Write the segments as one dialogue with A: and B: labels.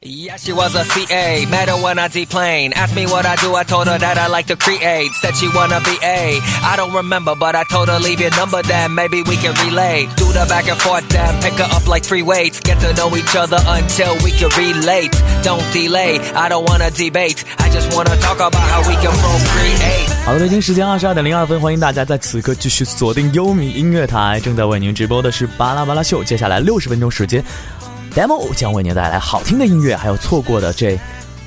A: Yeah, she was a CA, met her when I deplane. Asked me what I do, I told her that I like to create. Said she wanna be A, I don't remember, but I told her leave your number, then maybe we can relate. Do the back and forth, then pick her up like three weights. Get to know each other until we can relate. Don't delay, I don't wanna debate. I just wanna talk about how we can procreate.
B: 好的，北京时间二十二点零二分，欢迎大家在此刻继续锁定优米音乐台，正在为您直播的是巴拉巴拉秀。接下来六十分钟时间。 Demo 将为您带来好听的音乐，还有错过的这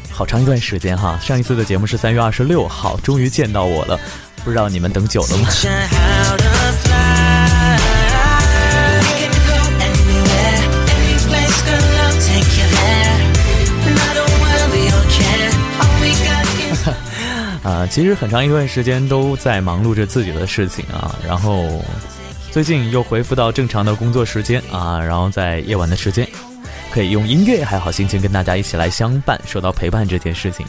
B: 好长一段时间哈。上一次的节目是三月二十六号，终于见到我了，不知道你们等久了吗？啊，其实很长一段时间都在忙碌着自己的事情啊，然后最近又恢复到正常的工作时间啊，然后在夜晚的时间。可以用音乐还有好心情跟大家一起来相伴。说到陪伴这件事情，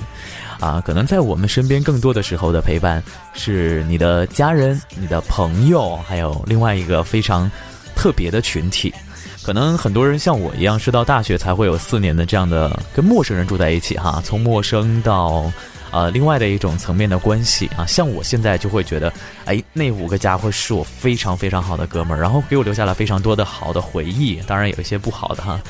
B: 啊，可能在我们身边更多的时候的陪伴是你的家人、你的朋友，还有另外一个非常特别的群体。可能很多人像我一样是到大学才会有四年的这样的跟陌生人住在一起哈，从陌生到。呃，另外的一种层面的关系啊，像我现在就会觉得，哎，那五个家伙是我非常非常好的哥们儿，然后给我留下了非常多的好的回忆，当然有一些不好的哈，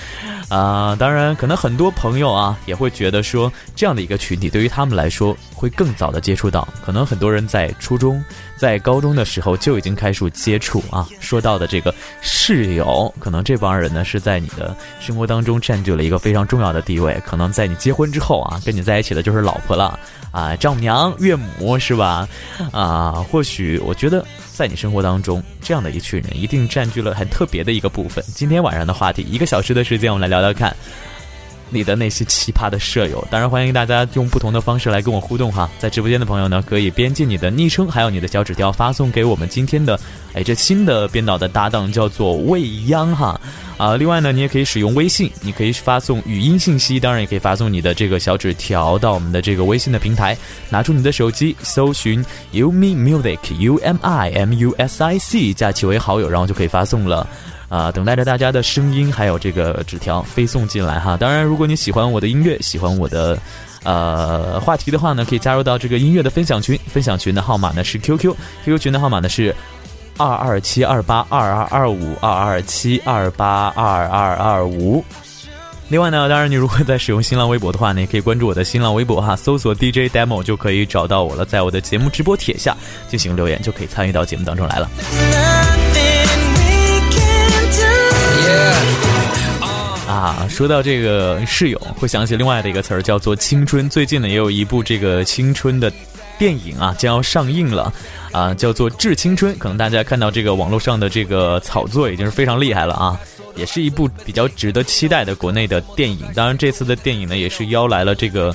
B: 啊，当然可能很多朋友啊也会觉得说，这样的一个群体对于他们来说会更早的接触到，可能很多人在初中。在高中的时候就已经开始接触啊，说到的这个室友，可能这帮人呢是在你的生活当中占据了一个非常重要的地位。可能在你结婚之后啊，跟你在一起的就是老婆了啊，丈母娘、岳母是吧？啊，或许我觉得在你生活当中这样的一群人，一定占据了很特别的一个部分。今天晚上的话题，一个小时的时间，我们来聊聊看。你的那些奇葩的舍友，当然欢迎大家用不同的方式来跟我互动哈。在直播间的朋友呢，可以编辑你的昵称，还有你的小纸条发送给我们今天的，哎，这新的编导的搭档叫做未央哈。啊，另外呢，你也可以使用微信，你可以发送语音信息，当然也可以发送你的这个小纸条到我们的这个微信的平台，拿出你的手机，搜寻 u m i music u m i m u s i c，加其为好友，然后就可以发送了。啊，等待着大家的声音，还有这个纸条飞送进来哈。当然，如果你喜欢我的音乐，喜欢我的呃话题的话呢，可以加入到这个音乐的分享群。分享群的号码呢是 QQ，QQ 群的号码呢是二二七二八二二二五二二七二八二二二五。另外呢，当然你如果在使用新浪微博的话呢，也可以关注我的新浪微博哈，搜索 DJ Demo 就可以找到我了，在我的节目直播帖下进行留言，就可以参与到节目当中来了。啊，说到这个室友，会想起另外的一个词儿，叫做青春。最近呢，也有一部这个青春的电影啊，将要上映了，啊，叫做《致青春》。可能大家看到这个网络上的这个炒作，已经是非常厉害了啊。也是一部比较值得期待的国内的电影。当然，这次的电影呢，也是邀来了这个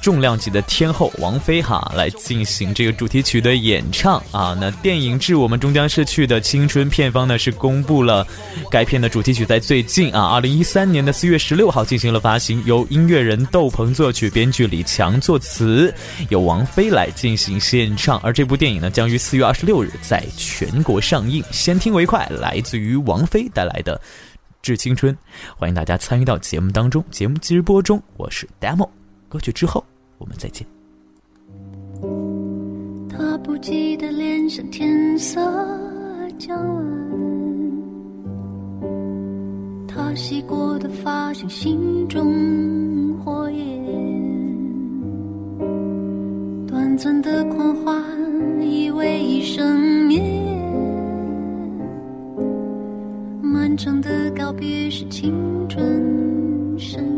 B: 重量级的天后王菲哈来进行这个主题曲的演唱啊。那电影《致我们终将逝去的青春》片方呢，是公布了该片的主题曲，在最近啊，二零一三年的四月十六号进行了发行，由音乐人窦鹏作曲，编剧李强作词，由王菲来进行献唱。而这部电影呢，将于四月二十六日在全国上映。先听为快，来自于王菲带来的。致青春，欢迎大家参与到节目当中。节目直播中，我是 Demo。歌曲之后，我们再见。
C: 他不记得脸上天色将晚，他洗过的发像心中火焰，短暂的狂欢以为一生眠。漫长的告别是青春盛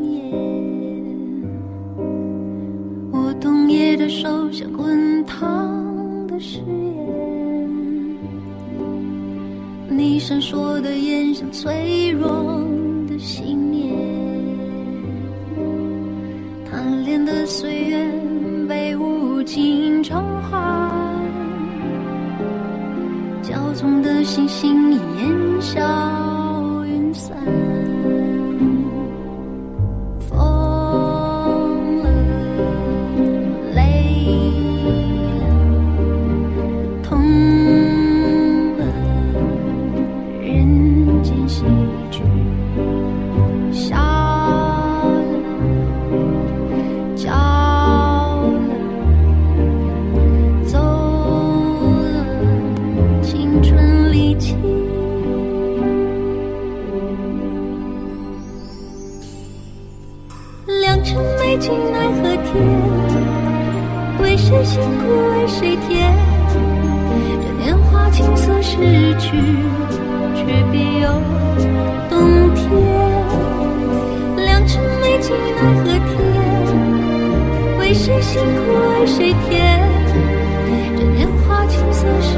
C: 夜的手像滚烫的誓言，你闪烁的眼像脆弱的信念，贪恋的岁月被无情偿还，骄纵的星星烟消。
D: 谁辛苦为谁甜？这年华青涩
B: 时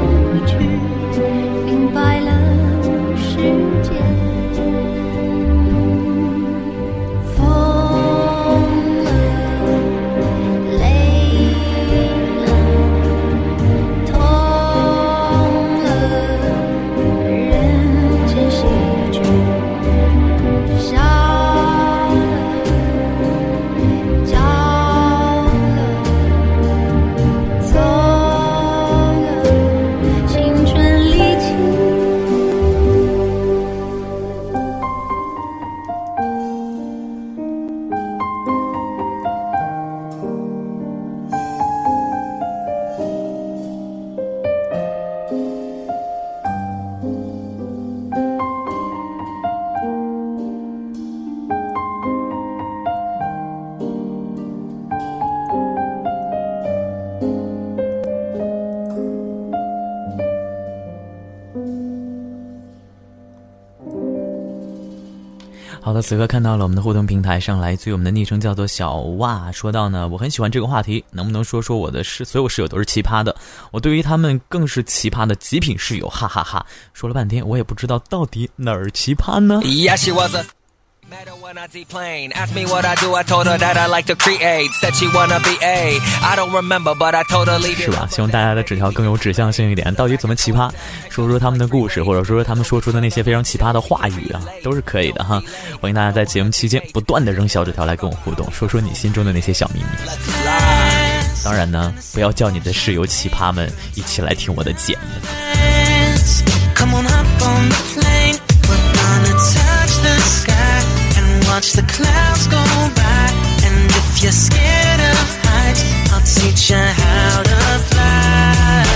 B: 此刻看到了我们的互动平台上，来自于我们的昵称叫做小哇，说到呢，我很喜欢这个话题，能不能说说我的室所有室友都是奇葩的，我对于他们更是奇葩的极品室友，哈哈哈说了半天，我也不知道到底哪儿奇葩呢？
A: Met her when I deplane. Asked me what I do, I told her that I like to create. Said she wanna be A. I don't remember, but I told her leave
B: 是吧？希望大家的纸条更有指向性一点，到底怎么奇葩？说说他们的故事，或者说说他们说出的那些非常奇葩的话语啊，都是可以的哈。欢迎大家在节目期间不断的扔小纸条来跟我互动，说说你心中的那些小秘密。当然呢，不要叫你的室友奇葩们一起来听我的节目。
E: Watch the clouds go by. And if you're scared of heights, I'll teach you how to fly.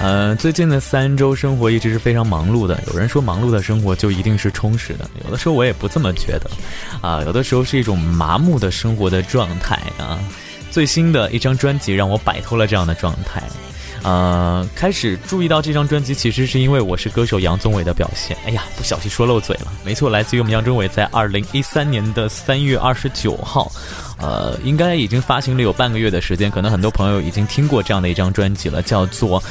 B: 呃，最近的三周生活一直是非常忙碌的。有人说忙碌的生活就一定是充实的，有的时候我也不这么觉得，啊，有的时候是一种麻木的生活的状态啊。最新的一张专辑让我摆脱了这样的状态。呃，开始注意到这张专辑，其实是因为我是歌手杨宗纬的表现。哎呀，不小心说漏嘴了。没错，来自于我们杨宗纬在二零一三年的三月二十九号，呃，应该已经发行了有半个月的时间，可能很多朋友已经听过这样的一张专辑了，叫做《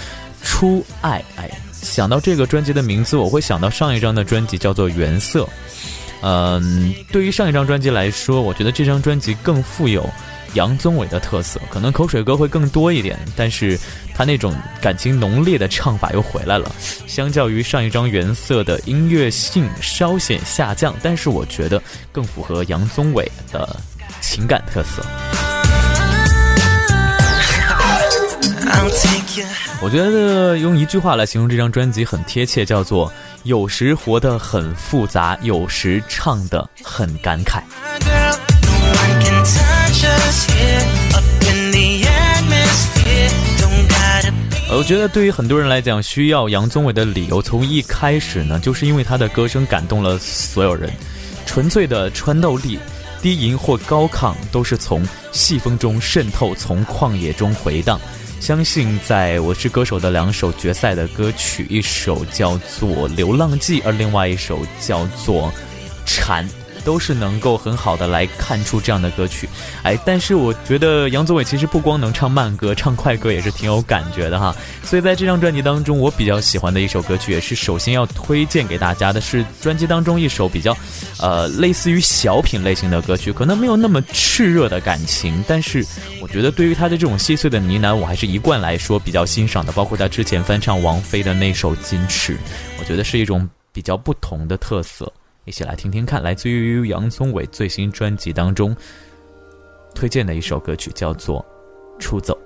B: 初爱》。哎，想到这个专辑的名字，我会想到上一张的专辑叫做《原色》。嗯，对于上一张专辑来说，我觉得这张专辑更富有杨宗纬的特色，可能口水歌会更多一点，但是他那种感情浓烈的唱法又回来了。相较于上一张《原色》的音乐性稍显下降，但是我觉得更符合杨宗纬的情感特色。我觉得用一句话来形容这张专辑很贴切，叫做“有时活得很复杂，有时唱得很感慨”。我觉得对于很多人来讲，需要杨宗纬的理由，从一开始呢，就是因为他的歌声感动了所有人，纯粹的穿透力，低吟或高亢，都是从细风中渗透，从旷野中回荡。相信在我是歌手的两首决赛的歌曲，一首叫做《流浪记》，而另外一首叫做《蝉》。都是能够很好的来看出这样的歌曲，哎，但是我觉得杨宗纬其实不光能唱慢歌，唱快歌也是挺有感觉的哈。所以在这张专辑当中，我比较喜欢的一首歌曲，也是首先要推荐给大家的是专辑当中一首比较，呃，类似于小品类型的歌曲，可能没有那么炽热的感情，但是我觉得对于他的这种细碎的呢喃，我还是一贯来说比较欣赏的。包括他之前翻唱王菲的那首《矜持》，我觉得是一种比较不同的特色。一起来听听看，来自于杨宗纬最新专辑当中推荐的一首歌曲，叫做《出走》。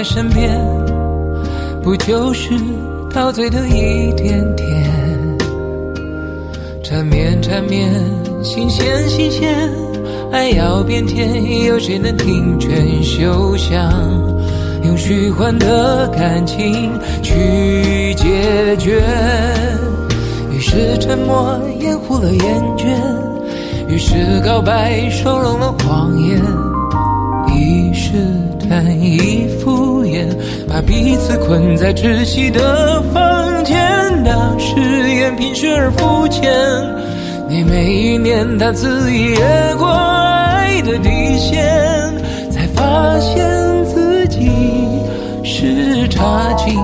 F: 在身边，不就是陶醉的一点点？缠绵缠绵，新鲜新鲜，爱要变甜，有谁能听劝休想？用虚幻的感情去解决。于是沉默掩护了厌倦，于是告白收容了谎言，一时。难以敷，把彼此困在窒息的房间。那誓言贫血而肤浅，你每一年他恣意越过爱的底线，才发现自己是差劲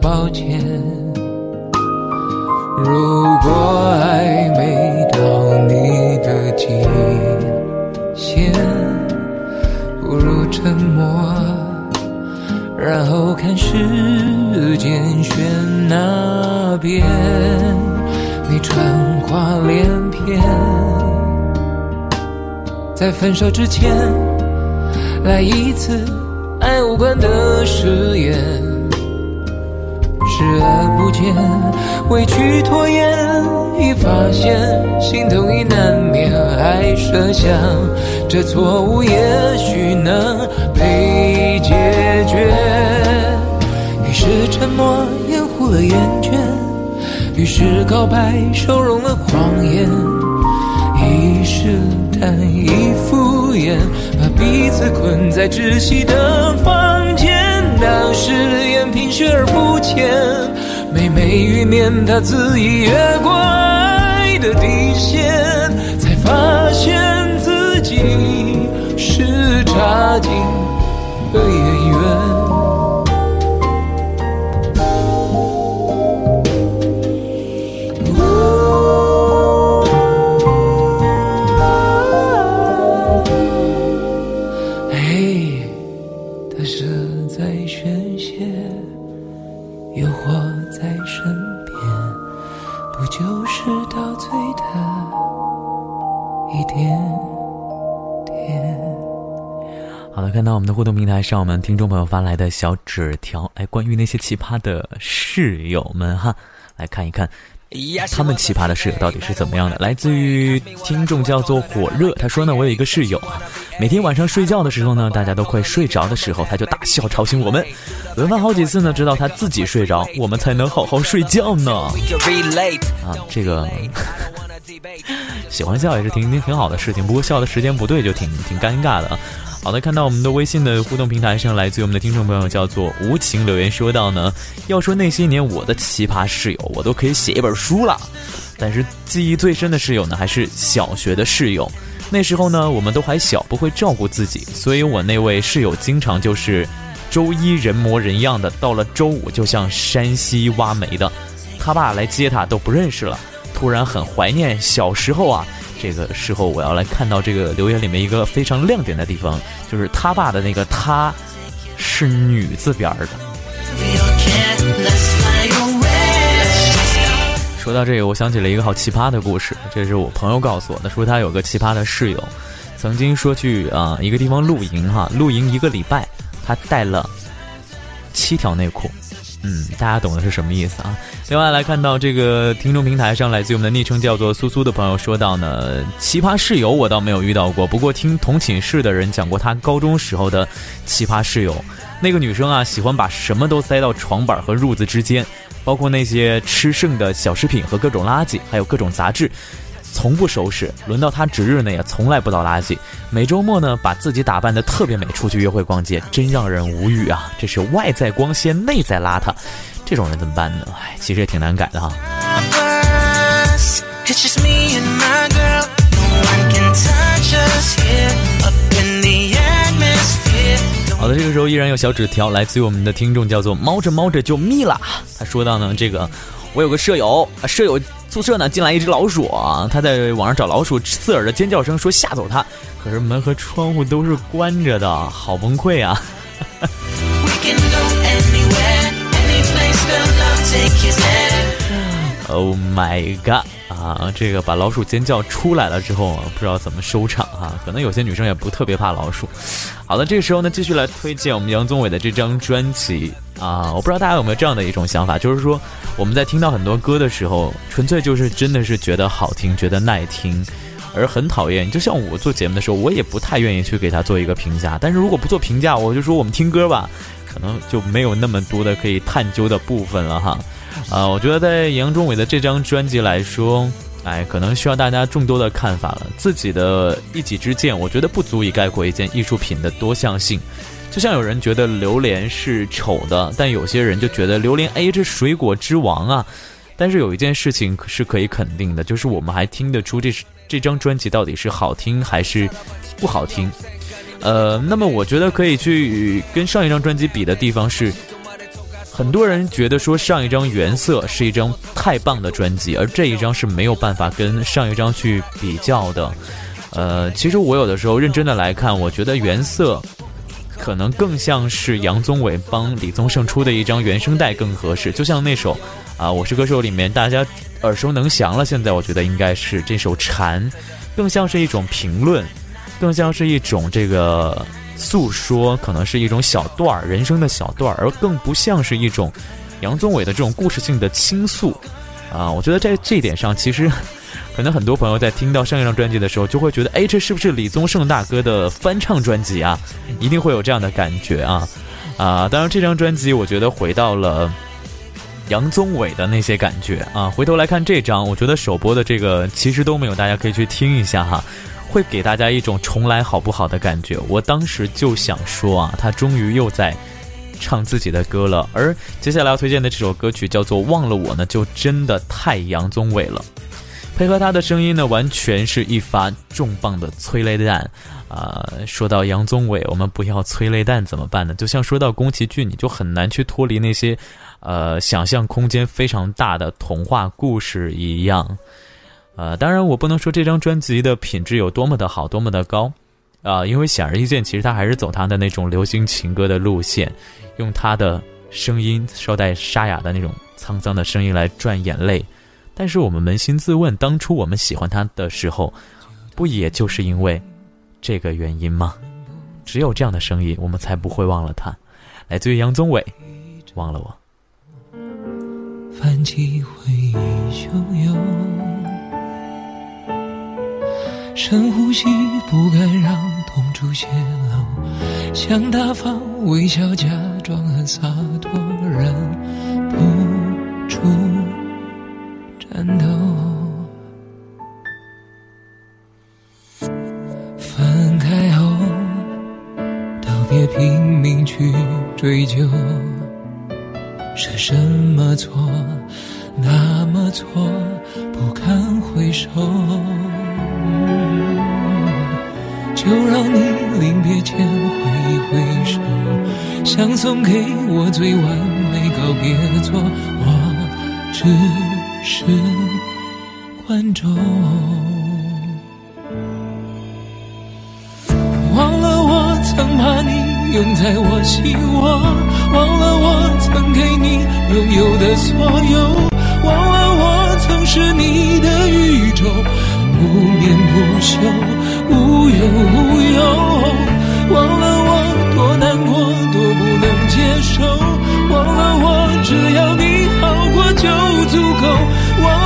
F: 抱歉，如果爱没到你的极限，不如沉默，然后看时间选哪边。你传话连篇，在分手之前，来一次爱无关的誓言。视而不见，委屈拖延，一发现心痛已难免，还设想这错误也许能被解决。于是沉默掩护了厌倦，于是告白收容了谎言，一时。难以敷衍，把彼此困在窒息的房见到誓言平实而肤浅，每每欲念，他恣意越过爱的底线，才发现自己是差劲的演员。
B: 看到我们的互动平台上，我们听众朋友发来的小纸条，哎，关于那些奇葩的室友们哈，来看一看，他们奇葩的室友到底是怎么样的？来自于听众叫做火热，他说呢，我有一个室友啊，每天晚上睡觉的时候呢，大家都快睡着的时候，他就大笑吵醒我们，轮番好几次呢，直到他自己睡着，我们才能好好睡觉呢。啊，这个 喜欢笑也是挺挺挺好的事情，不过笑的时间不对就挺挺尴尬的。好的，看到我们的微信的互动平台上，来自于我们的听众朋友叫做无情留言说到呢，要说那些年我的奇葩室友，我都可以写一本书了。但是记忆最深的室友呢，还是小学的室友。那时候呢，我们都还小，不会照顾自己，所以我那位室友经常就是周一人模人样的，到了周五就像山西挖煤的，他爸来接他都不认识了。突然很怀念小时候啊。这个时候，我要来看到这个留言里面一个非常亮点的地方，就是他爸的那个“他”是女字边的。说到这个，我想起了一个好奇葩的故事，这是我朋友告诉我的，说他有个奇葩的室友，曾经说去啊一个地方露营哈，露营一个礼拜，他带了七条内裤，嗯，大家懂的是什么意思啊？另外来看到这个听众平台上，来自于我们的昵称叫做苏苏的朋友说到呢，奇葩室友我倒没有遇到过，不过听同寝室的人讲过他高中时候的奇葩室友。那个女生啊，喜欢把什么都塞到床板和褥子之间，包括那些吃剩的小食品和各种垃圾，还有各种杂志。从不收拾，轮到他值日呢也从来不倒垃圾。每周末呢，把自己打扮的特别美，出去约会逛街，真让人无语啊！这是外在光鲜，内在邋遢，这种人怎么办呢？哎，其实也挺难改的哈。好的，这个时候依然有小纸条，来自于我们的听众，叫做猫着猫着就密了。他说到呢，这个我有个舍友，舍友。宿舍呢进来一只老鼠啊，他在网上找老鼠，刺耳的尖叫声说吓走它，可是门和窗户都是关着的，好崩溃啊！Oh my god 啊，这个把老鼠尖叫出来了之后，不知道怎么收场啊，可能有些女生也不特别怕老鼠。好了，这个时候呢，继续来推荐我们杨宗纬的这张专辑。啊，我不知道大家有没有这样的一种想法，就是说我们在听到很多歌的时候，纯粹就是真的是觉得好听，觉得耐听，而很讨厌。就像我做节目的时候，我也不太愿意去给他做一个评价。但是如果不做评价，我就说我们听歌吧，可能就没有那么多的可以探究的部分了哈。啊，我觉得在杨宗纬的这张专辑来说，哎，可能需要大家众多的看法了。自己的一己之见，我觉得不足以概括一件艺术品的多项性。就像有人觉得榴莲是丑的，但有些人就觉得榴莲哎，这水果之王啊。但是有一件事情是可以肯定的，就是我们还听得出这是这张专辑到底是好听还是不好听。呃，那么我觉得可以去跟上一张专辑比的地方是，很多人觉得说上一张原色是一张太棒的专辑，而这一张是没有办法跟上一张去比较的。呃，其实我有的时候认真的来看，我觉得原色。可能更像是杨宗纬帮李宗盛出的一张原声带更合适，就像那首啊《我是歌手》里面大家耳熟能详了。现在我觉得应该是这首《蝉》，更像是一种评论，更像是一种这个诉说，可能是一种小段儿人生的小段儿，而更不像是一种杨宗纬的这种故事性的倾诉啊。我觉得在这一点上，其实。可能很多朋友在听到上一张专辑的时候，就会觉得，哎，这是不是李宗盛大哥的翻唱专辑啊？一定会有这样的感觉啊！啊，当然这张专辑，我觉得回到了杨宗纬的那些感觉啊。回头来看这张，我觉得首播的这个其实都没有，大家可以去听一下哈，会给大家一种重来好不好的感觉。我当时就想说啊，他终于又在唱自己的歌了。而接下来要推荐的这首歌曲叫做《忘了我》呢，就真的太杨宗纬了。配合他的声音呢，完全是一发重磅的催泪弹，啊！说到杨宗纬，我们不要催泪弹怎么办呢？就像说到宫崎骏，你就很难去脱离那些，呃，想象空间非常大的童话故事一样。呃，当然我不能说这张专辑的品质有多么的好，多么的高，啊，因为显而易见，其实他还是走他的那种流行情歌的路线，用他的声音稍带沙哑的那种沧桑的声音来赚眼泪。但是我们扪心自问，当初我们喜欢他的时候，不也就是因为这个原因吗？只有这样的声音，我们才不会忘了他。来自于杨宗纬，忘了我。
F: 泛起回忆汹涌，深呼吸，不敢让痛处泄露，想大方微笑，假装很洒脱，人颤抖，分开后，都别拼命去追究，是什么错？那么错，不堪回首。就让你临别前挥一挥手，想送给我最完美告别作，我只。是观众，忘了我曾把你拥在我心窝，忘了我曾给你拥有的所有，忘了我曾是你的宇宙，不眠不休，无忧无忧，忘了我多难过，多不能接受，忘了我。只要你就足够。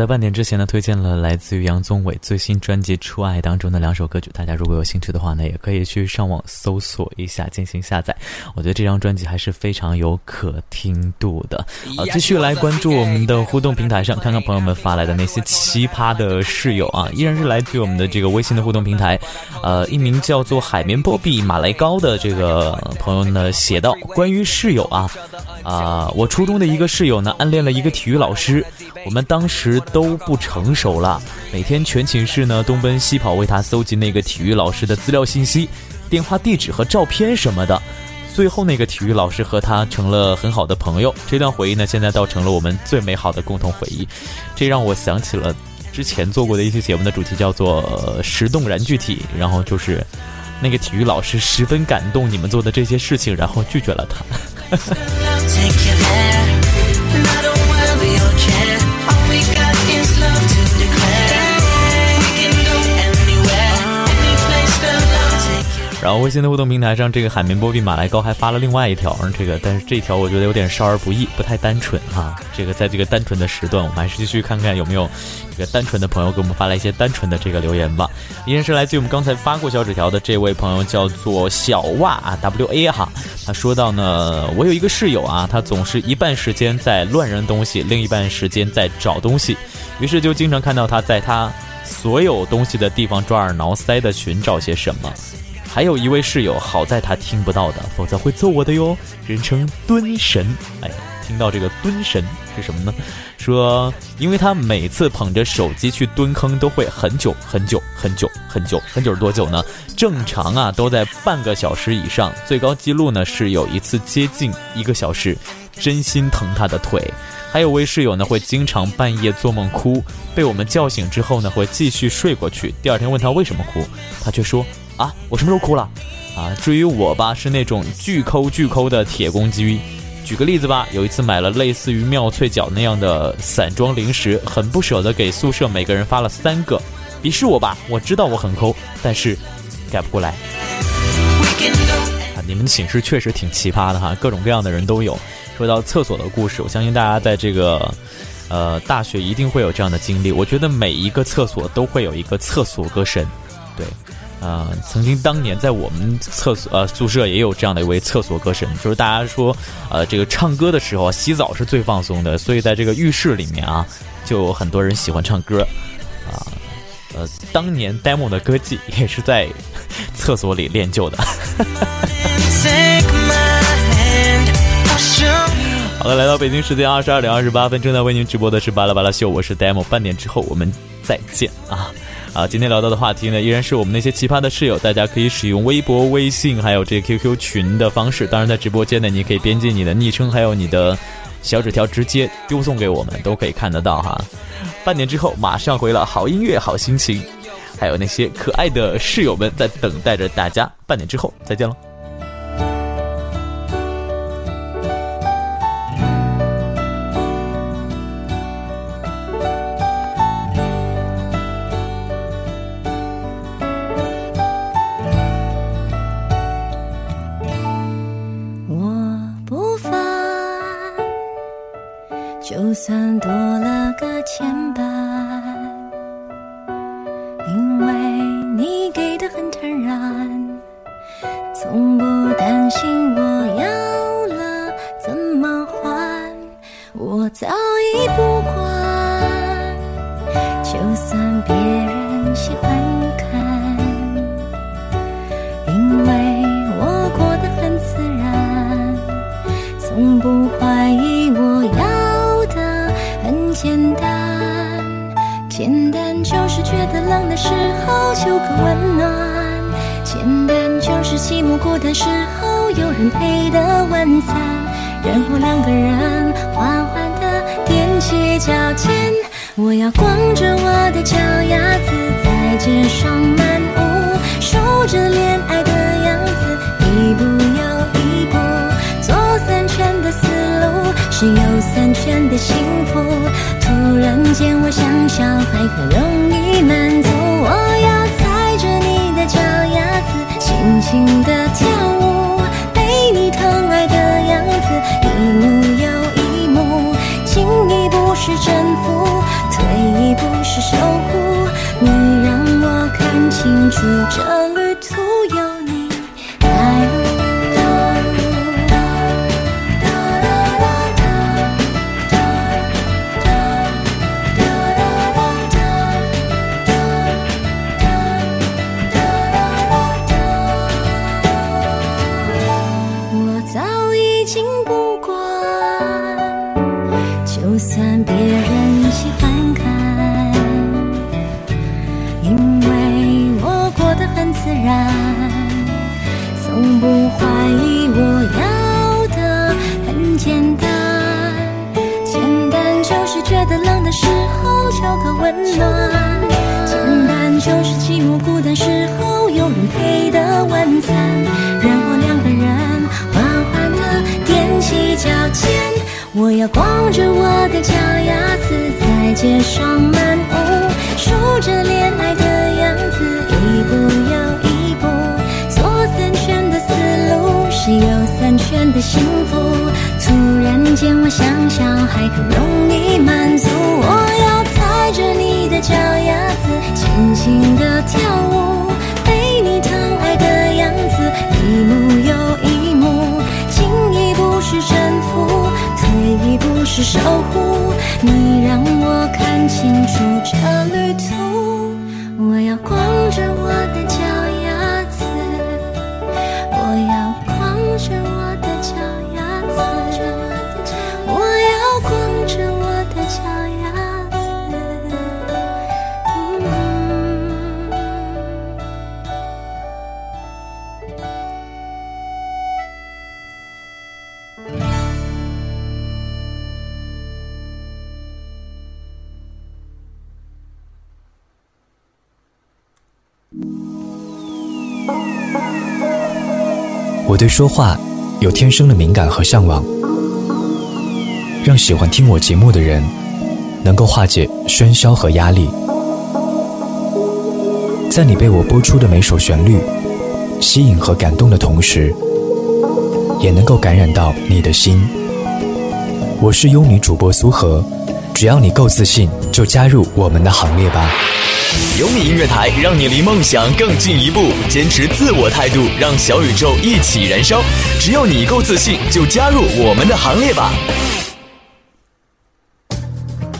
F: 在
B: 半点之前呢，推荐了来自于杨宗纬最新专辑《初爱》当中的两首歌曲，大家如果有兴趣的话呢，也可以去上网搜索一下进行下载。我觉得这张专辑还是非常有可听度的。好，继续来关注我们的互动平台上，看看朋友们发来的那些奇葩的室友啊，依然是来自于我们的这个微信的互动平台。呃，一名叫做海绵波比马来高的这个朋友呢写道：关于室友啊。啊、我初中的一个室友呢，暗恋了一个体育老师，我们当时都不成熟了，每天全寝室呢东奔西跑为他搜集那个体育老师的资料信息、电话地址和照片什么的。最后那个体育老师和他成了很好的朋友，这段回忆呢，现在倒成了我们最美好的共同回忆。这让我想起了之前做过的一期节目的主题，叫做呃“动燃具体”，然后就是那个体育老师十分感动你们做的这些事情，然后拒绝了他。然后微信的互动平台上，这个海绵波比马来高还发了另外一条，这个但是这条我觉得有点少儿不宜，不太单纯哈。这个在这个单纯的时段，我们还是继续看看有没有这个单纯的朋友给我们发来一些单纯的这个留言吧。依然是来自于我们刚才发过小纸条的这位朋友，叫做小袜啊 W A 哈，他说到呢，我有一个室友啊，他总是一半时间在乱扔东西，另一半时间在找东西，于是就经常看到他在他所有东西的地方抓耳挠腮的寻找些什么。还有一位室友，好在他听不到的，否则会揍我的哟。人称蹲神，哎，听到这个蹲神是什么呢？说，因为他每次捧着手机去蹲坑，都会很久很久很久很久很久是多久呢？正常啊，都在半个小时以上，最高记录呢是有一次接近一个小时，真心疼他的腿。还有位室友呢，会经常半夜做梦哭，被我们叫醒之后呢，会继续睡过去。第二天问他为什么哭，他却说啊，我什么时候哭了？啊，至于我吧，是那种巨抠巨抠的铁公鸡。举个例子吧，有一次买了类似于妙脆角那样的散装零食，很不舍得给宿舍每个人发了三个，鄙视我吧，我知道我很抠，但是改不过来。啊，你们寝室确实挺奇葩的哈，各种各样的人都有。说到厕所的故事，我相信大家在这个呃大学一定会有这样的经历。我觉得每一个厕所都会有一个厕所歌神，对。呃，曾经当年在我们厕所呃宿舍也有这样的一位厕所歌神，就是大家说，呃，这个唱歌的时候洗澡是最放松的，所以在这个浴室里面啊，就有很多人喜欢唱歌，啊，呃，当年 demo 的歌技也是在厕所里练就的。好了，来到北京时间二十二点二十八分，正在为您直播的是巴拉巴拉秀，我是 demo，半点之后我们再见啊。啊，今天聊到的话题呢，依然是我们那些奇葩的室友。大家可以使用微博、微信，还有这 QQ 群的方式。当然，在直播间呢，你可以编辑你的昵称，还有你的小纸条，直接丢送给我们，都可以看得到哈。半年之后，马上回了好音乐、好心情，还有那些可爱的室友们在等待着大家。半年之后，再见了。
C: 时候求个温暖简单就是寂寞孤单时候有人陪的晚餐然后两个人缓缓的踮起脚尖我要光着我的脚丫子在街上漫舞守着恋爱的样子一步又一步左三圈的思路是右三圈的幸福突然间我像小孩很容易满足要踩着你的脚丫子，轻轻的跳舞，被你疼爱的样子，一幕又一幕，情谊不是真。我要光着我的脚丫子在街上漫步数着恋爱的样子一步又一步。左三圈的思路是右三圈的幸福突然间我像小孩容易满足。我要踩着你的脚丫子轻轻地跳舞。守护，你让我看清楚这旅途，我要光着我的脚。对说话有天生的敏感和向往，让喜欢听我节目的人能够化解喧嚣和压力。在你被我播出的每首旋律吸引和感动的同时，也能够感染到你的心。我是优米主播苏荷，只要你够自信，就加入我们的行列吧。
G: 优米音乐台，让你离梦想更进一步。坚持自我态度，让小宇宙一起燃烧。只要你够自信，就加入我们的行列吧。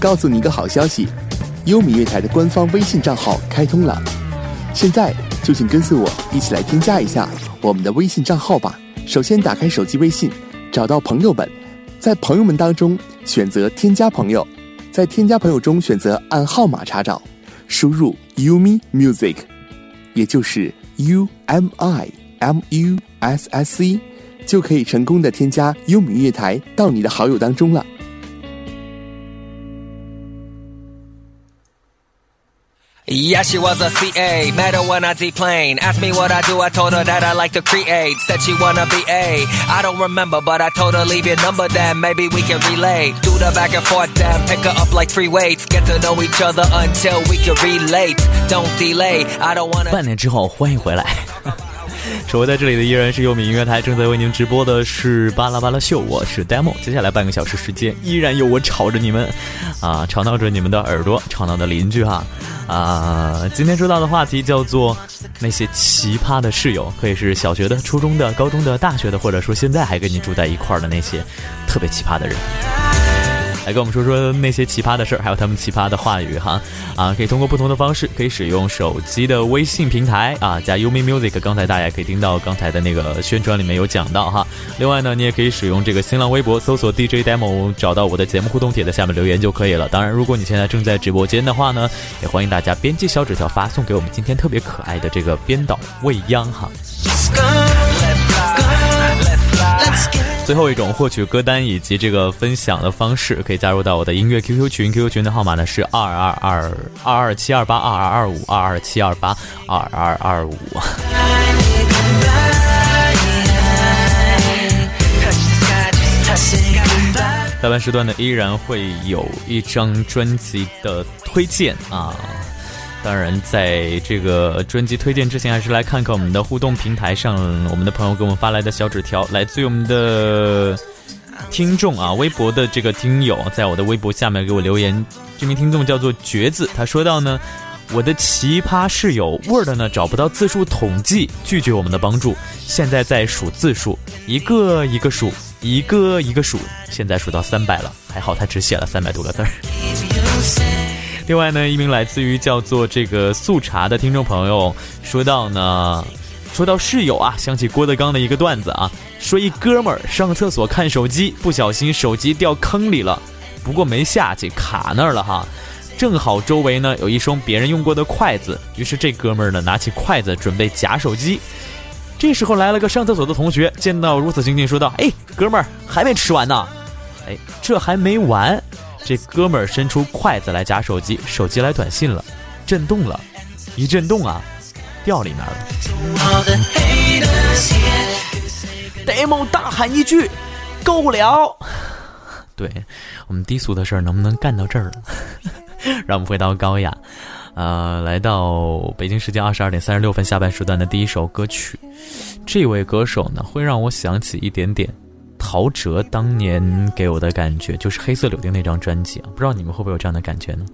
H: 告诉你一个好消息，优米乐台的官方微信账号开通了，现在就请跟随我一起来添加一下我们的微信账号吧。首先打开手机微信，找到朋友们。在朋友们当中选择添加朋友，在添加朋友中选择按号码查找，输入 Umi Music，也就是 U M I M U S S C，就可以成功的添加优米乐台到你的好友当中了。
A: Yeah, she was a CA. Met her when I deplane. Asked me what I do, I told her that I like to create. Said she wanna be A. I don't remember, but I told her leave your number, then maybe we can relate. Do the back and forth, then pick her up like free weights. Get to know each other until we can relate. Don't delay. I don't wanna.
B: 半年之后，欢迎回来。 守候在这里的依然是优米音乐台，正在为您直播的是巴拉巴拉秀，我是 demo。接下来半个小时时间，依然有我吵着你们，啊，吵闹着你们的耳朵，吵闹的邻居哈，啊，今天说到的话题叫做那些奇葩的室友，可以是小学的、初中的、高中的、大学的，或者说现在还跟你住在一块儿的那些特别奇葩的人。来跟我们说说那些奇葩的事儿，还有他们奇葩的话语哈啊！可以通过不同的方式，可以使用手机的微信平台啊，加 Umi Music。刚才大家也可以听到刚才的那个宣传里面有讲到哈。另外呢，你也可以使用这个新浪微博搜索 DJ Demo，找到我的节目互动帖在下面留言就可以了。当然，如果你现在正在直播间的话呢，也欢迎大家编辑小纸条发送给我们今天特别可爱的这个编导未央哈。最后一种获取歌单以及这个分享的方式，可以加入到我的音乐 QQ 群，QQ 群的号码呢是二二二二二七二八二二二五二二七二八二二二五。下半时段呢，依然会有一张专辑的推荐啊。当然，在这个专辑推荐之前，还是来看看我们的互动平台上，我们的朋友给我们发来的小纸条，来自于我们的听众啊，微博的这个听友，在我的微博下面给我留言。这名听众叫做绝子，他说到呢，我的奇葩室友 Word 呢找不到字数统计，拒绝我们的帮助，现在在数字数，一个一个数，一个一个数，现在数到三百了，还好他只写了三百多个字儿。另外呢，一名来自于叫做这个素茶的听众朋友说到呢，说到室友啊，想起郭德纲的一个段子啊，说一哥们儿上厕所看手机，不小心手机掉坑里了，不过没下去，卡那儿了哈，正好周围呢有一双别人用过的筷子，于是这哥们儿呢拿起筷子准备夹手机，这时候来了个上厕所的同学，见到如此情景，说道：“哎，哥们儿还没吃完呢，哎，这还没完。”这哥们儿伸出筷子来夹手机，手机来短信了，震动了，一震动啊，掉里面了。demo 大喊一句：“够了！”对我们低俗的事儿能不能干到这儿了？让我们回到高雅，呃，来到北京时间二十二点三十六分下半时段的第一首歌曲。这位歌手呢，会让我想起一点点。陶喆当年给我的感觉就是《黑色柳丁》那张专辑啊，不知道你们会不会有这样的感觉呢？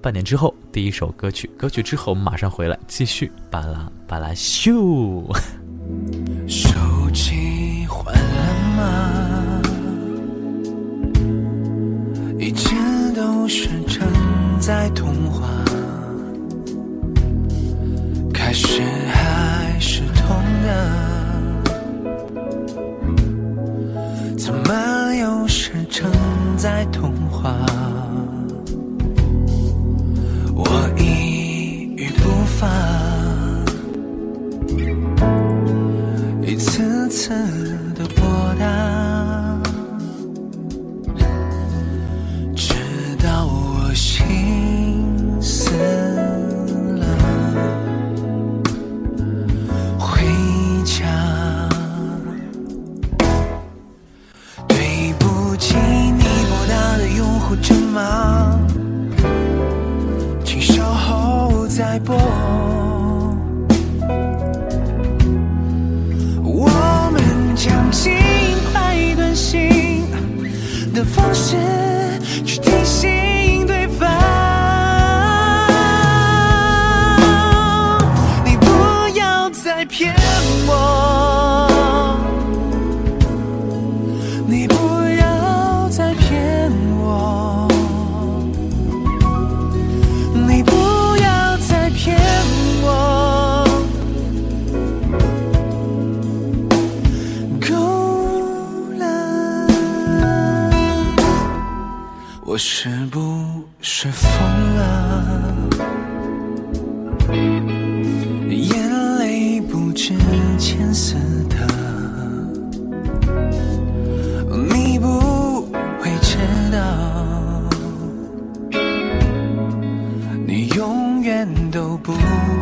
B: 半年之后，第一首歌曲，歌曲之后我们马上回来继续巴拉巴拉秀。
F: 手机换了吗？一切都是正在通不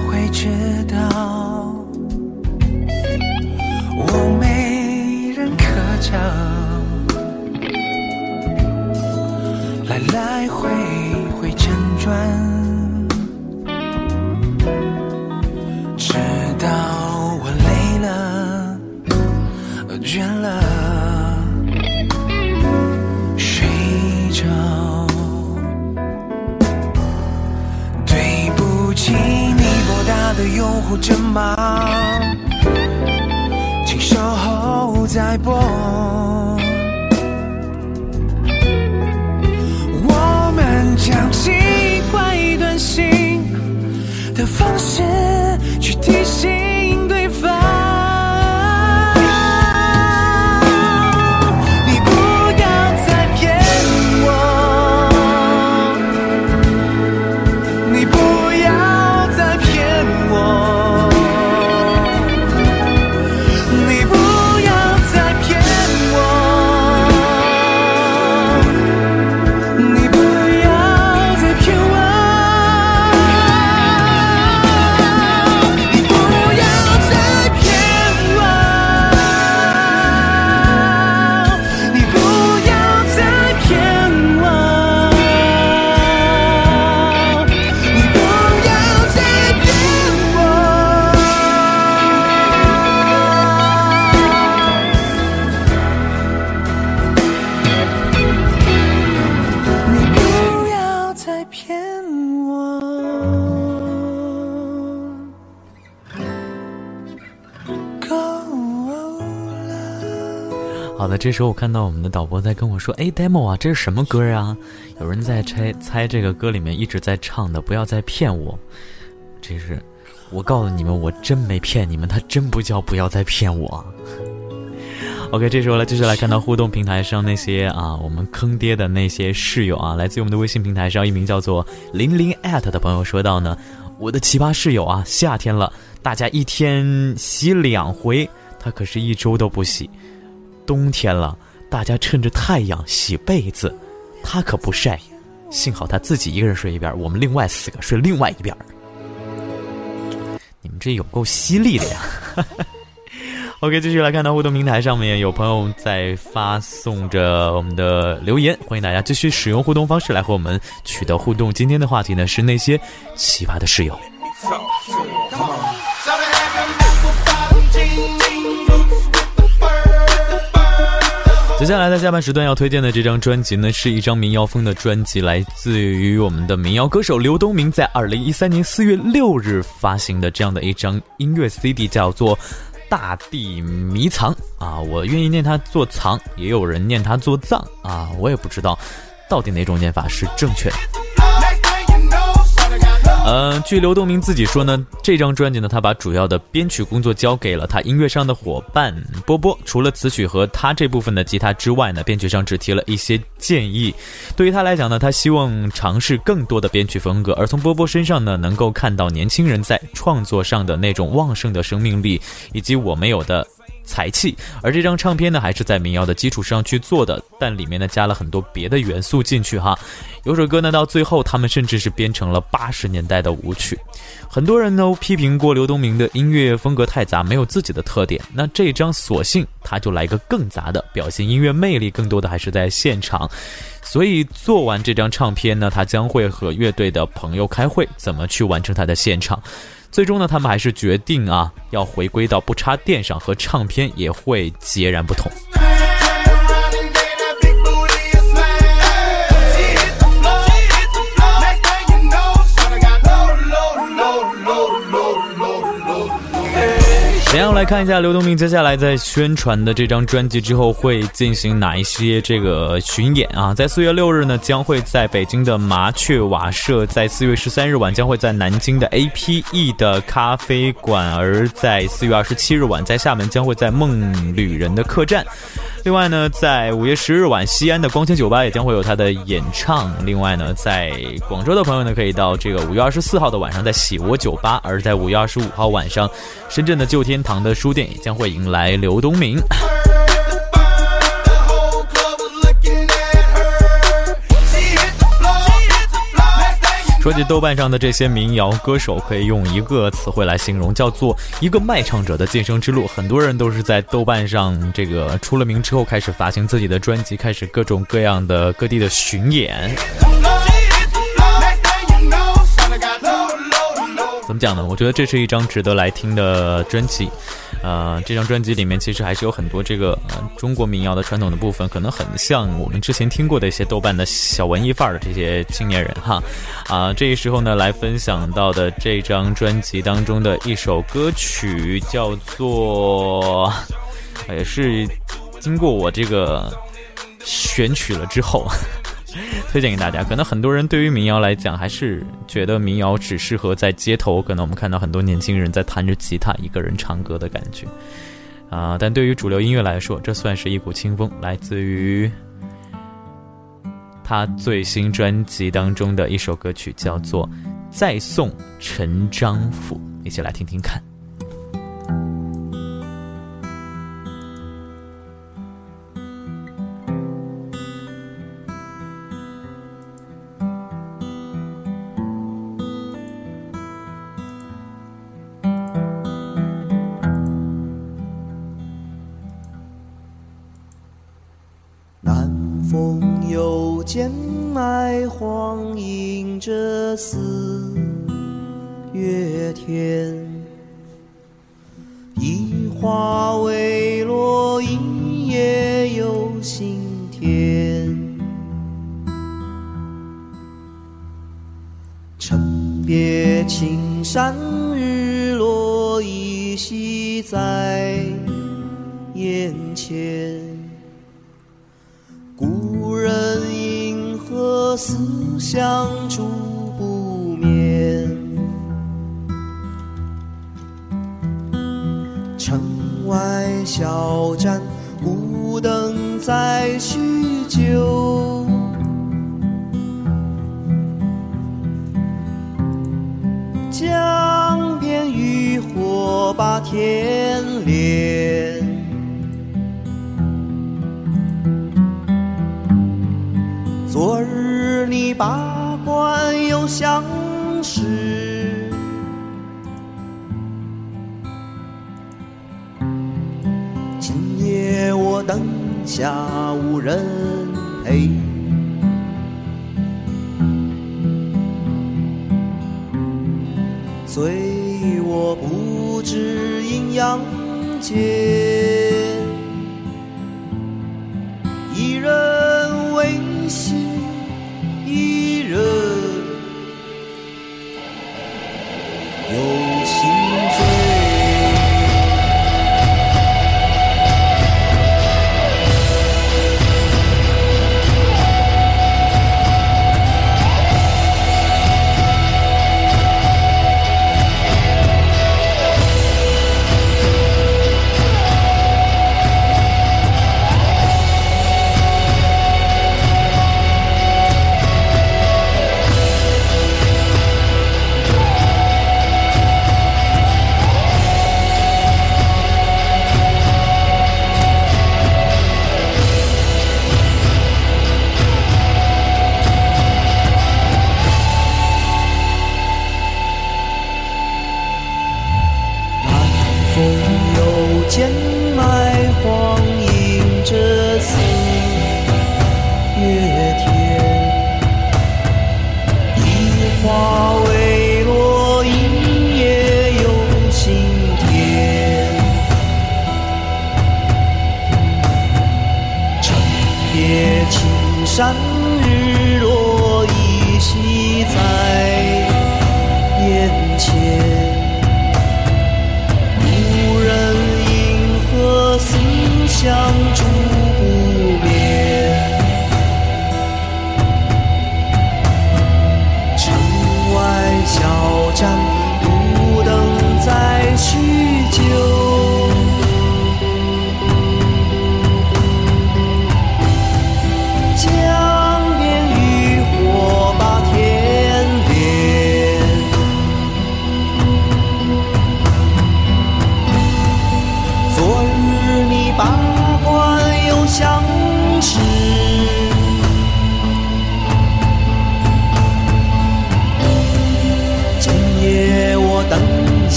B: 好的，这时候我看到我们的导播在跟我说：“哎，demo 啊，这是什么歌啊？”有人在猜猜这个歌里面一直在唱的，不要再骗我。这是我告诉你们，我真没骗你们，他真不叫不要再骗我。OK，这时候来继续来看到互动平台上那些啊，我们坑爹的那些室友啊，来自于我们的微信平台上，一名叫做零零 at 的朋友说到呢，我的奇葩室友啊，夏天了，大家一天洗两回，他可是一周都不洗。冬天了，大家趁着太阳洗被子，他可不晒。幸好他自己一个人睡一边，我们另外四个睡另外一边。你们这有够犀利的呀！OK，继续来看到互动平台上面有朋友在发送着我们的留言，欢迎大家继续使用互动方式来和我们取得互动。今天的话题呢是那些奇葩的室友。接下来在下半时段要推荐的这张专辑呢，是一张民谣风的专辑，来自于我们的民谣歌手刘东明在二零一三年四月六日发行的这样的一张音乐 CD，叫做《大地迷藏》啊，我愿意念它做藏，也有人念它做藏啊，我也不知道到底哪种念法是正确的。呃，据刘东明自己说呢，这张专辑呢，他把主要的编曲工作交给了他音乐上的伙伴波波。除了词曲和他这部分的吉他之外呢，编曲上只提了一些建议。对于他来讲呢，他希望尝试更多的编曲风格，而从波波身上呢，能够看到年轻人在创作上的那种旺盛的生命力，以及我没有的。才气，而这张唱片呢，还是在民谣的基础上去做的，但里面呢加了很多别的元素进去哈。有首歌呢，到最后他们甚至是编成了八十年代的舞曲。很多人都批评过刘东明的音乐风格太杂，没有自己的特点。那这张索性他就来个更杂的，表现音乐魅力更多的还是在现场。所以做完这张唱片呢，他将会和乐队的朋友开会，怎么去完成他的现场。最终呢，他们还是决定啊，要回归到不插电上，和唱片也会截然不同。然后来看一下刘东明接下来在宣传的这张专辑之后会进行哪一些这个巡演啊？在四月六日呢，将会在北京的麻雀瓦舍；在四月十三日晚，将会在南京的 APE 的咖啡馆；而在四月二十七日晚，在厦门将会在梦旅人的客栈。另外呢，在五月十日晚，西安的光纤酒吧也将会有他的演唱。另外呢，在广州的朋友呢，可以到这个五月二十四号的晚上，在喜窝酒吧；而在五月二十五号晚上，深圳的旧天堂的书店也将会迎来刘东明。说起豆瓣上的这些民谣歌手，可以用一个词汇来形容，叫做一个卖唱者的晋升之路。很多人都是在豆瓣上这个出了名之后，开始发行自己的专辑，开始各种各样的各地的巡演。怎么讲呢？我觉得这是一张值得来听的专辑。呃，这张专辑里面其实还是有很多这个呃中国民谣的传统的部分，可能很像我们之前听过的一些豆瓣的小文艺范儿的这些青年人哈。啊，这个时候呢来分享到的这张专辑当中的一首歌曲叫做，也是经过我这个选取了之后。推荐给大家，可能很多人对于民谣来讲，还是觉得民谣只适合在街头。可能我们看到很多年轻人在弹着吉他，一个人唱歌的感觉啊。但对于主流音乐来说，这算是一股清风，来自于他最新专辑当中的一首歌曲，叫做《再送陈章甫》，一起来听听看。
I: 四月天，一花未落，一夜又心田。城别青山，日落依稀在眼前。故人。思乡住外小站，孤灯在叙旧。江边渔火把天连。昨日你把关又相下无人陪，醉我不知阴阳间。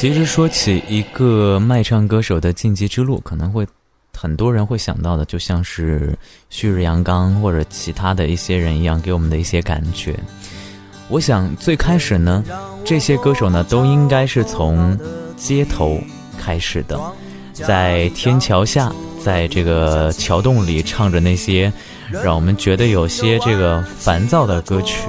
B: 其实说起一个卖唱歌手的晋级之路，可能会很多人会想到的，就像是旭日阳刚或者其他的一些人一样，给我们的一些感觉。我想最开始呢，这些歌手呢都应该是从街头开始的，在天桥下，在这个桥洞里唱着那些让我们觉得有些这个烦躁的歌曲。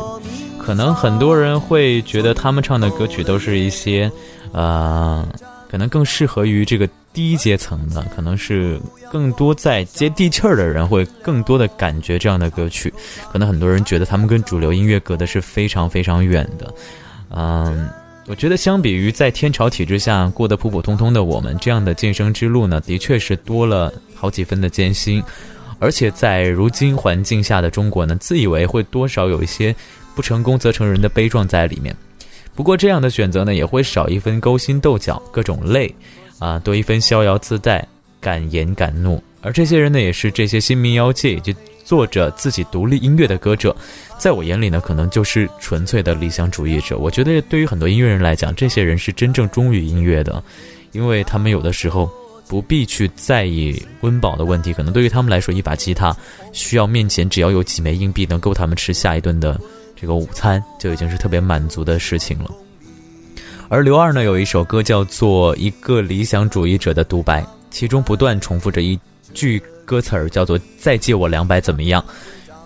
B: 可能很多人会觉得他们唱的歌曲都是一些。呃，可能更适合于这个低阶层的，可能是更多在接地气儿的人会更多的感觉这样的歌曲。可能很多人觉得他们跟主流音乐隔的是非常非常远的。嗯，我觉得相比于在天朝体制下过得普普通通的我们，这样的晋升之路呢，的确是多了好几分的艰辛。而且在如今环境下的中国呢，自以为会多少有一些不成功则成仁的悲壮在里面。不过这样的选择呢，也会少一分勾心斗角、各种累，啊，多一分逍遥自在、敢言敢怒。而这些人呢，也是这些新民谣界以及做着自己独立音乐的歌者，在我眼里呢，可能就是纯粹的理想主义者。我觉得对于很多音乐人来讲，这些人是真正忠于音乐的，因为他们有的时候不必去在意温饱的问题，可能对于他们来说，一把吉他需要面前只要有几枚硬币，能够他们吃下一顿的。这个午餐就已经是特别满足的事情了。而刘二呢，有一首歌叫做《一个理想主义者的独白》，其中不断重复着一句歌词儿，叫做“再借我两百怎么样？”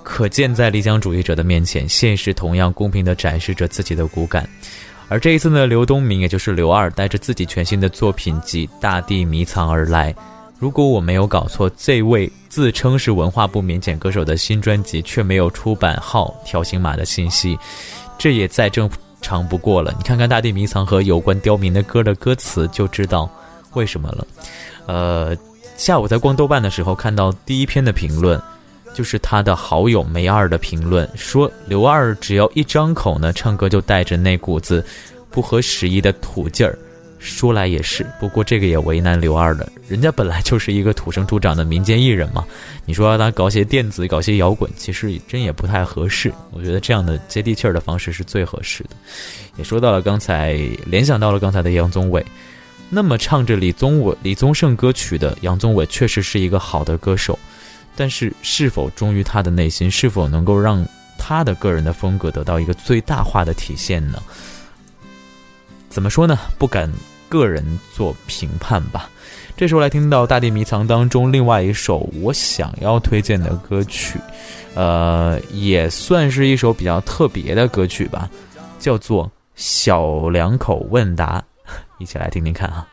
B: 可见，在理想主义者的面前，现实同样公平地展示着自己的骨感。而这一次呢，刘东明，也就是刘二，带着自己全新的作品集《大地迷藏》而来。如果我没有搞错，这位自称是文化部免检歌手的新专辑却没有出版号条形码的信息，这也再正常不过了。你看看《大地迷藏》和有关刁民的歌的歌词，就知道为什么了。呃，下午在逛豆瓣的时候，看到第一篇的评论，就是他的好友梅二的评论，说刘二只要一张口呢，唱歌就带着那股子不合时宜的土劲儿。说来也是，不过这个也为难刘二的，人家本来就是一个土生土长的民间艺人嘛。你说让他搞些电子、搞些摇滚，其实真也不太合适。我觉得这样的接地气儿的方式是最合适的。也说到了刚才，联想到了刚才的杨宗纬。那么唱着李宗伟、李宗盛歌曲的杨宗纬，确实是一个好的歌手，但是是否忠于他的内心，是否能够让他的个人的风格得到一个最大化的体现呢？怎么说呢？不敢。个人做评判吧。这时候来听到《大地迷藏》当中另外一首我想要推荐的歌曲，呃，也算是一首比较特别的歌曲吧，叫做《小两口问答》，一起来听听看啊。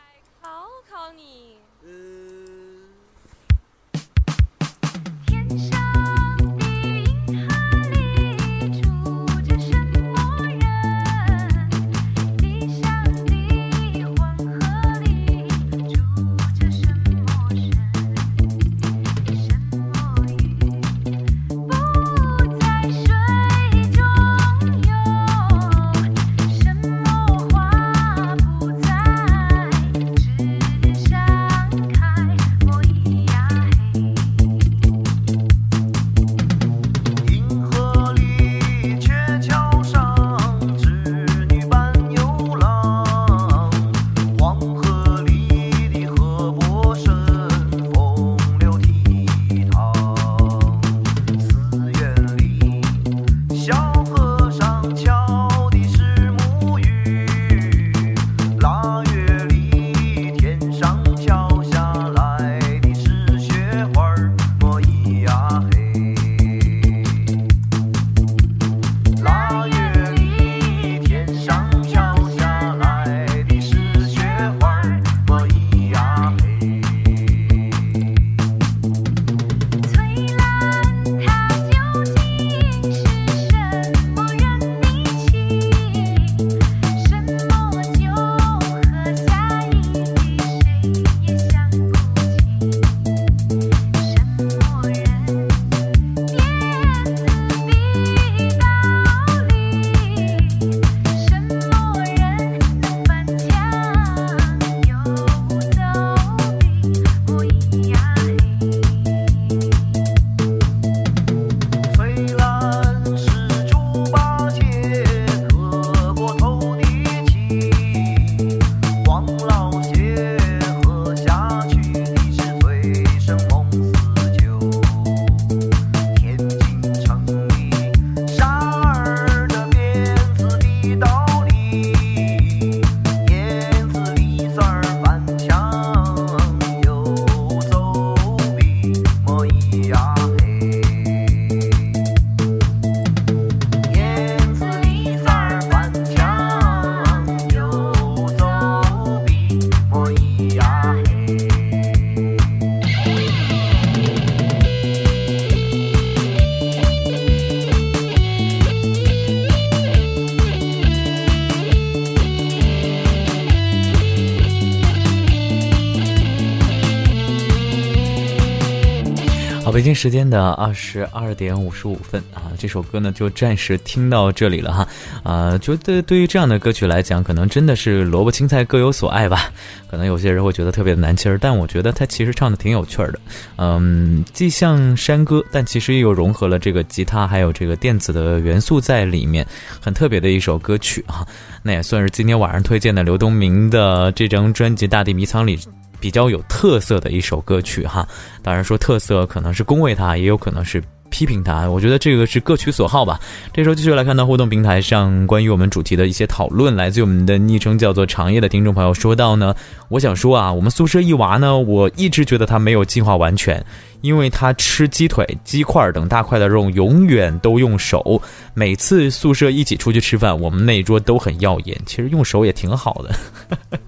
B: 时间的二十二点五十五分啊，这首歌呢就暂时听到这里了哈。啊，觉得对于这样的歌曲来讲，可能真的是萝卜青菜各有所爱吧。可能有些人会觉得特别的难听儿，但我觉得他其实唱的挺有趣儿的。嗯，既像山歌，但其实又融合了这个吉他还有这个电子的元素在里面，很特别的一首歌曲啊。那也算是今天晚上推荐的刘东明的这张专辑《大地迷藏》里。比较有特色的一首歌曲哈，当然说特色可能是恭维他，也有可能是批评他。我觉得这个是各取所好吧。这时候继续来看到互动平台上关于我们主题的一些讨论，来自于我们的昵称叫做长夜的听众朋友说到呢，我想说啊，我们宿舍一娃呢，我一直觉得他没有进化完全，因为他吃鸡腿、鸡块等大块的肉永远都用手，每次宿舍一起出去吃饭，我们那一桌都很耀眼。其实用手也挺好的。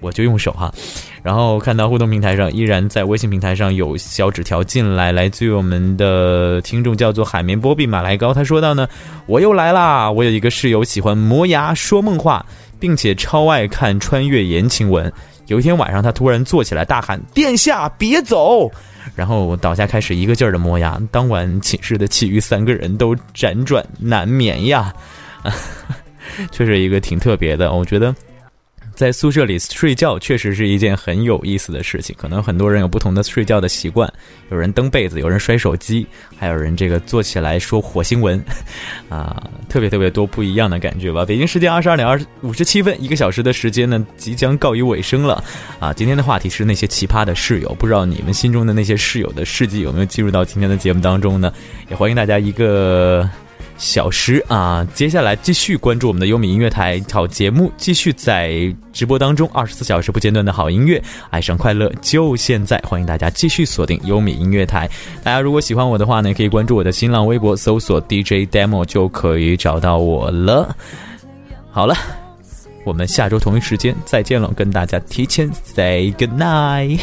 B: 我就用手哈，然后看到互动平台上依然在微信平台上有小纸条进来，来自于我们的听众叫做海绵波比马来高，他说到呢，我又来啦，我有一个室友喜欢磨牙说梦话，并且超爱看穿越言情文。有一天晚上，他突然坐起来大喊：“殿下别走！”然后倒下开始一个劲儿的磨牙。当晚寝室的其余三个人都辗转难眠呀，确实一个挺特别的，我觉得。在宿舍里睡觉确实是一件很有意思的事情。可能很多人有不同的睡觉的习惯，有人蹬被子，有人摔手机，还有人这个坐起来说火星文，啊，特别特别多不一样的感觉吧。北京时间二十二点二五十七分，一个小时的时间呢即将告于尾声了。啊，今天的话题是那些奇葩的室友，不知道你们心中的那些室友的事迹有没有进入到今天的节目当中呢？也欢迎大家一个。小时啊，接下来继续关注我们的优米音乐台好节目，继续在直播当中，二十四小时不间断的好音乐，爱上快乐就现在，欢迎大家继续锁定优米音乐台。大家如果喜欢我的话呢，可以关注我的新浪微博，搜索 DJ demo 就可以找到我了。好了，我们下周同一时间再见了，跟大家提前 say good night。